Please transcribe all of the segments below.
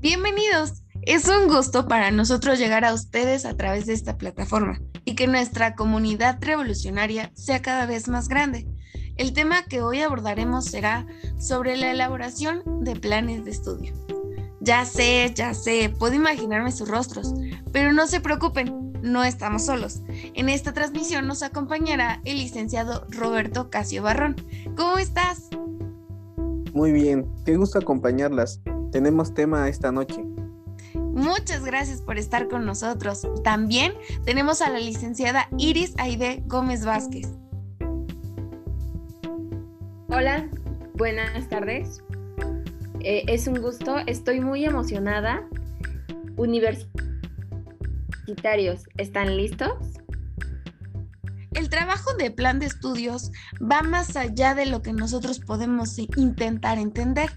Bienvenidos. Es un gusto para nosotros llegar a ustedes a través de esta plataforma y que nuestra comunidad revolucionaria sea cada vez más grande. El tema que hoy abordaremos será sobre la elaboración de planes de estudio. Ya sé, ya sé, puedo imaginarme sus rostros, pero no se preocupen, no estamos solos. En esta transmisión nos acompañará el licenciado Roberto Casio Barrón. ¿Cómo estás? Muy bien, qué gusto acompañarlas. Tenemos tema esta noche. Muchas gracias por estar con nosotros. También tenemos a la licenciada Iris Aide Gómez Vázquez. Hola, buenas tardes. Eh, es un gusto, estoy muy emocionada. Universitarios, ¿están listos? El trabajo de plan de estudios va más allá de lo que nosotros podemos intentar entender.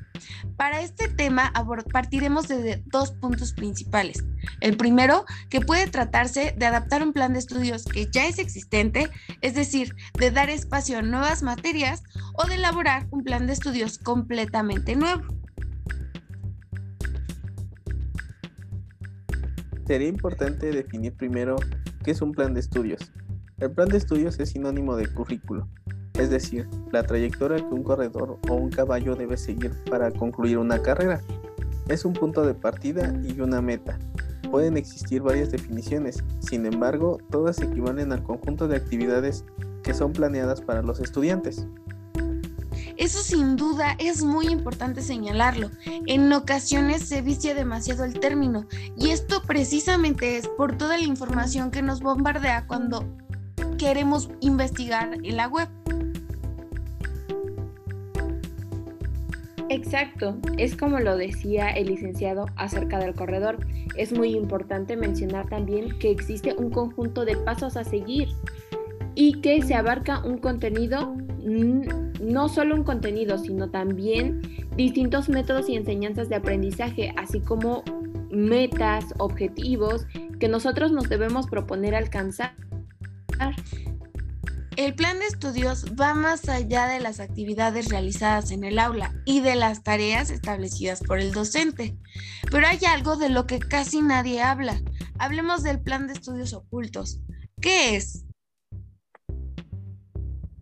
Para este tema partiremos de dos puntos principales. El primero, que puede tratarse de adaptar un plan de estudios que ya es existente, es decir, de dar espacio a nuevas materias o de elaborar un plan de estudios completamente nuevo. Sería importante definir primero qué es un plan de estudios. El plan de estudios es sinónimo de currículo, es decir, la trayectoria que un corredor o un caballo debe seguir para concluir una carrera. Es un punto de partida y una meta. Pueden existir varias definiciones, sin embargo, todas equivalen al conjunto de actividades que son planeadas para los estudiantes. Eso sin duda es muy importante señalarlo. En ocasiones se vicia demasiado el término y esto precisamente es por toda la información que nos bombardea cuando queremos investigar en la web. Exacto, es como lo decía el licenciado acerca del corredor. Es muy importante mencionar también que existe un conjunto de pasos a seguir y que se abarca un contenido, no solo un contenido, sino también distintos métodos y enseñanzas de aprendizaje, así como metas, objetivos que nosotros nos debemos proponer alcanzar. El plan de estudios va más allá de las actividades realizadas en el aula y de las tareas establecidas por el docente. Pero hay algo de lo que casi nadie habla. Hablemos del plan de estudios ocultos. ¿Qué es?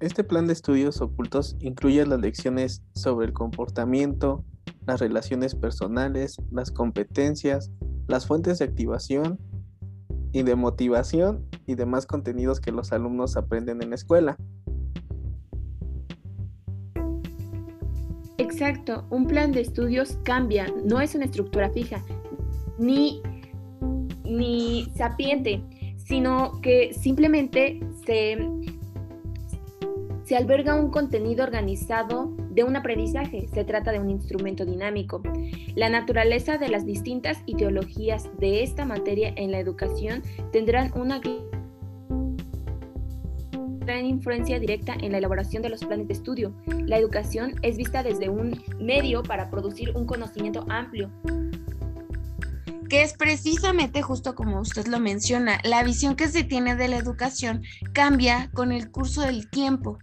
Este plan de estudios ocultos incluye las lecciones sobre el comportamiento, las relaciones personales, las competencias, las fuentes de activación y de motivación y demás contenidos que los alumnos aprenden en la escuela. Exacto, un plan de estudios cambia, no es una estructura fija, ni, ni sapiente, sino que simplemente se, se alberga un contenido organizado de un aprendizaje, se trata de un instrumento dinámico. La naturaleza de las distintas ideologías de esta materia en la educación tendrán una gran influencia directa en la elaboración de los planes de estudio. La educación es vista desde un medio para producir un conocimiento amplio, que es precisamente justo como usted lo menciona, la visión que se tiene de la educación cambia con el curso del tiempo.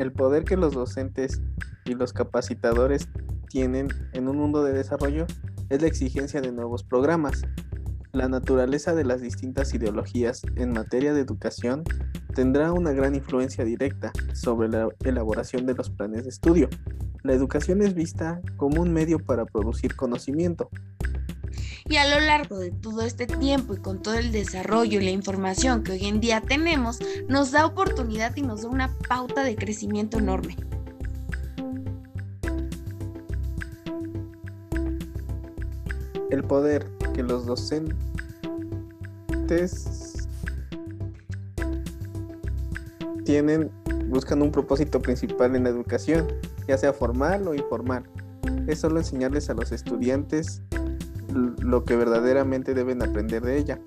El poder que los docentes y los capacitadores tienen en un mundo de desarrollo es la exigencia de nuevos programas. La naturaleza de las distintas ideologías en materia de educación tendrá una gran influencia directa sobre la elaboración de los planes de estudio. La educación es vista como un medio para producir conocimiento, y a lo largo de todo este tiempo y con todo el desarrollo y la información que hoy en día tenemos, nos da oportunidad y nos da una pauta de crecimiento enorme. El poder que los docentes tienen buscan un propósito principal en la educación, ya sea formal o informal. Es solo enseñarles a los estudiantes lo que verdaderamente deben aprender de ella.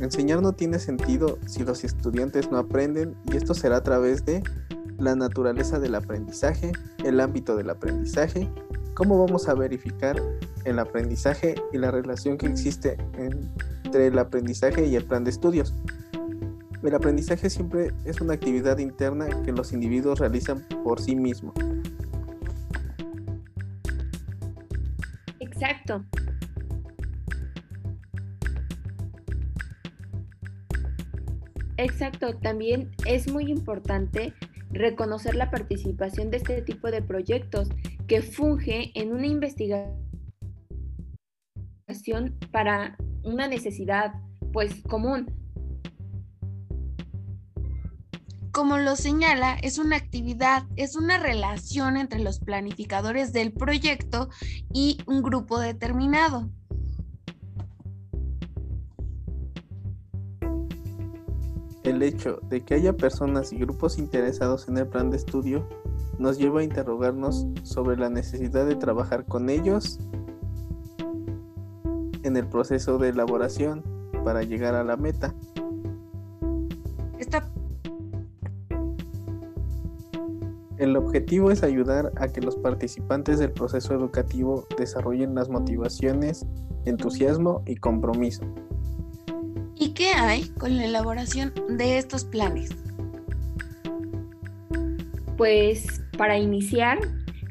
Enseñar no tiene sentido si los estudiantes no aprenden y esto será a través de la naturaleza del aprendizaje, el ámbito del aprendizaje, cómo vamos a verificar el aprendizaje y la relación que existe entre el aprendizaje y el plan de estudios. El aprendizaje siempre es una actividad interna que los individuos realizan por sí mismos. Exacto. Exacto, también es muy importante reconocer la participación de este tipo de proyectos que funge en una investigación para una necesidad pues común. Como lo señala, es una actividad, es una relación entre los planificadores del proyecto y un grupo determinado. El hecho de que haya personas y grupos interesados en el plan de estudio nos lleva a interrogarnos sobre la necesidad de trabajar con ellos en el proceso de elaboración para llegar a la meta. El objetivo es ayudar a que los participantes del proceso educativo desarrollen las motivaciones, entusiasmo y compromiso. ¿Y qué hay con la elaboración de estos planes? Pues para iniciar,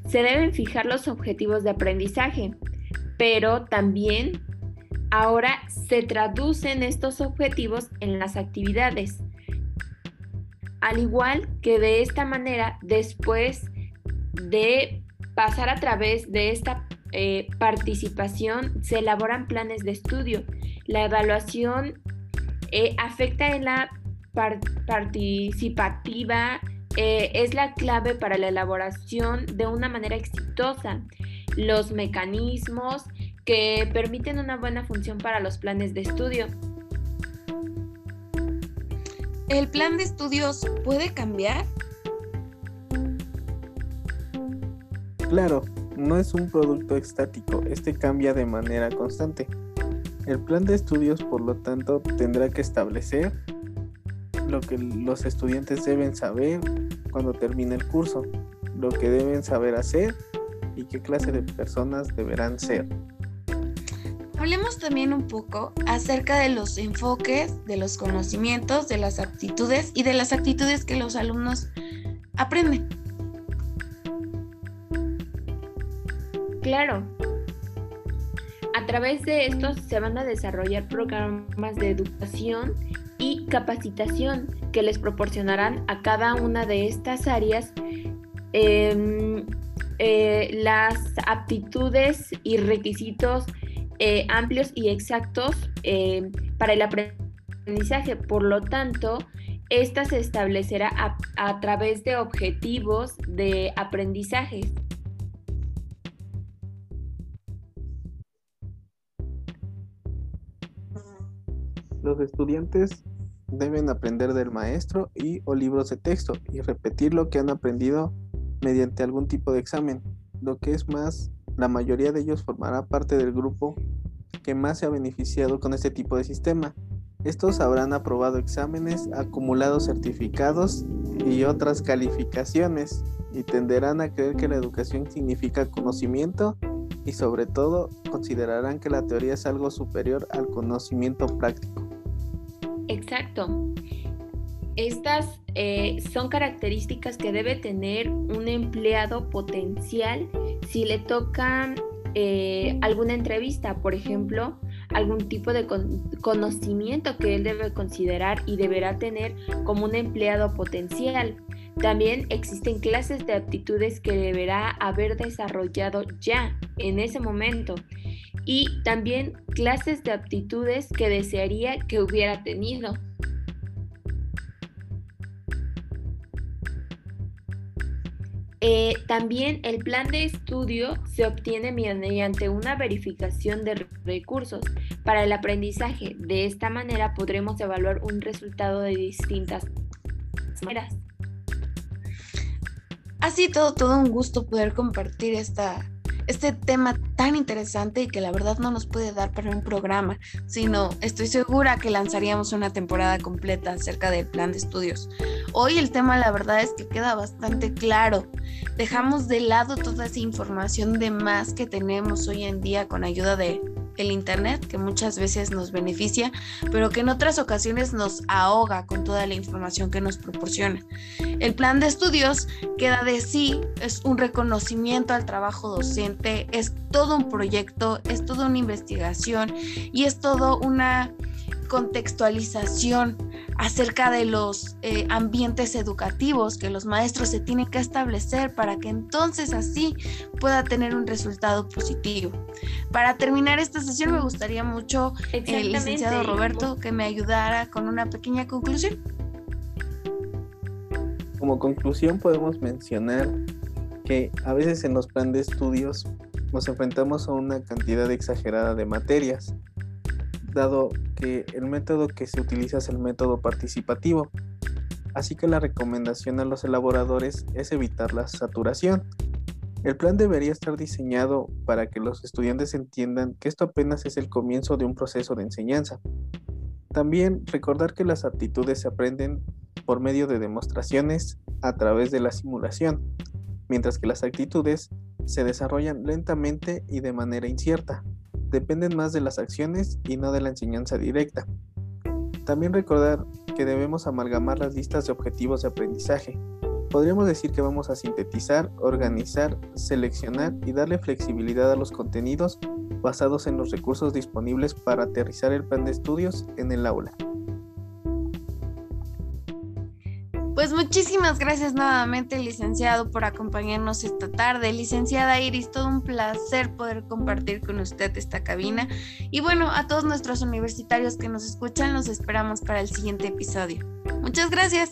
se deben fijar los objetivos de aprendizaje, pero también ahora se traducen estos objetivos en las actividades al igual que de esta manera, después de pasar a través de esta eh, participación, se elaboran planes de estudio. La evaluación eh, afecta en la participativa, eh, es la clave para la elaboración de una manera exitosa. Los mecanismos que permiten una buena función para los planes de estudio ¿El plan de estudios puede cambiar? Claro, no es un producto estático, este cambia de manera constante. El plan de estudios, por lo tanto, tendrá que establecer lo que los estudiantes deben saber cuando termine el curso, lo que deben saber hacer y qué clase de personas deberán ser. Hablemos también un poco acerca de los enfoques, de los conocimientos, de las aptitudes y de las actitudes que los alumnos aprenden. Claro. A través de estos se van a desarrollar programas de educación y capacitación que les proporcionarán a cada una de estas áreas em, eh, las aptitudes y requisitos eh, amplios y exactos eh, para el aprendizaje. Por lo tanto, esta se establecerá a, través de objetivos de aprendizaje. Los estudiantes deben aprender del maestro y o libros de texto y repetir lo que han aprendido mediante algún tipo de examen. Lo que es más la mayoría de ellos formará parte del grupo que más se ha beneficiado con este tipo de sistema. Estos habrán aprobado exámenes, acumulado certificados y otras calificaciones y tenderán a creer que la educación significa conocimiento y sobre todo considerarán que la teoría es algo superior al conocimiento práctico. Exacto. Estas eh, son características que debe tener un empleado potencial si le toca eh, alguna entrevista, por ejemplo, algún tipo de conocimiento que él debe considerar y deberá tener como un empleado potencial. También existen clases de aptitudes que deberá haber desarrollado ya en ese momento y también clases de aptitudes que desearía que hubiera tenido. Eh, también el plan de estudio se obtiene mediante una verificación de recursos para el aprendizaje. De esta manera podremos evaluar un resultado de distintas maneras. Ha sido todo un gusto poder compartir esta este tema tan interesante y que la verdad no nos puede dar para un programa, sino estoy segura que lanzaríamos una temporada completa acerca del plan de estudios. Hoy el tema la verdad es que queda bastante claro. Dejamos de lado toda esa información de más que tenemos hoy en día con ayuda de el Internet, que muchas veces nos beneficia, pero que en otras ocasiones nos ahoga con toda la información que nos proporciona. El plan de estudios queda de sí, es un reconocimiento al trabajo docente, es todo un proyecto, es toda una investigación y es todo una contextualización acerca de los eh, ambientes educativos que los maestros se tienen que establecer para que entonces así pueda tener un resultado positivo. Para terminar esta sesión me gustaría mucho, el eh, licenciado Roberto, que me ayudara con una pequeña conclusión. Como conclusión podemos mencionar que a veces en los planes de estudios nos enfrentamos a una cantidad exagerada de materias dado que el método que se utiliza es el método participativo. Así que la recomendación a los elaboradores es evitar la saturación. El plan debería estar diseñado para que los estudiantes entiendan que esto apenas es el comienzo de un proceso de enseñanza. También recordar que las aptitudes se aprenden por medio de demostraciones a través de la simulación, mientras que las actitudes se desarrollan lentamente y de manera incierta dependen más de las acciones y no de la enseñanza directa. También recordar que debemos amalgamar las listas de objetivos de aprendizaje. Podríamos decir que vamos a sintetizar, organizar, seleccionar y darle flexibilidad a los contenidos basados en los recursos disponibles para aterrizar el plan de estudios en el aula. Pues muchísimas gracias nuevamente, licenciado, por acompañarnos esta tarde. Licenciada Iris, todo un placer poder compartir con usted esta cabina. Y bueno, a todos nuestros universitarios que nos escuchan, los esperamos para el siguiente episodio. Muchas gracias.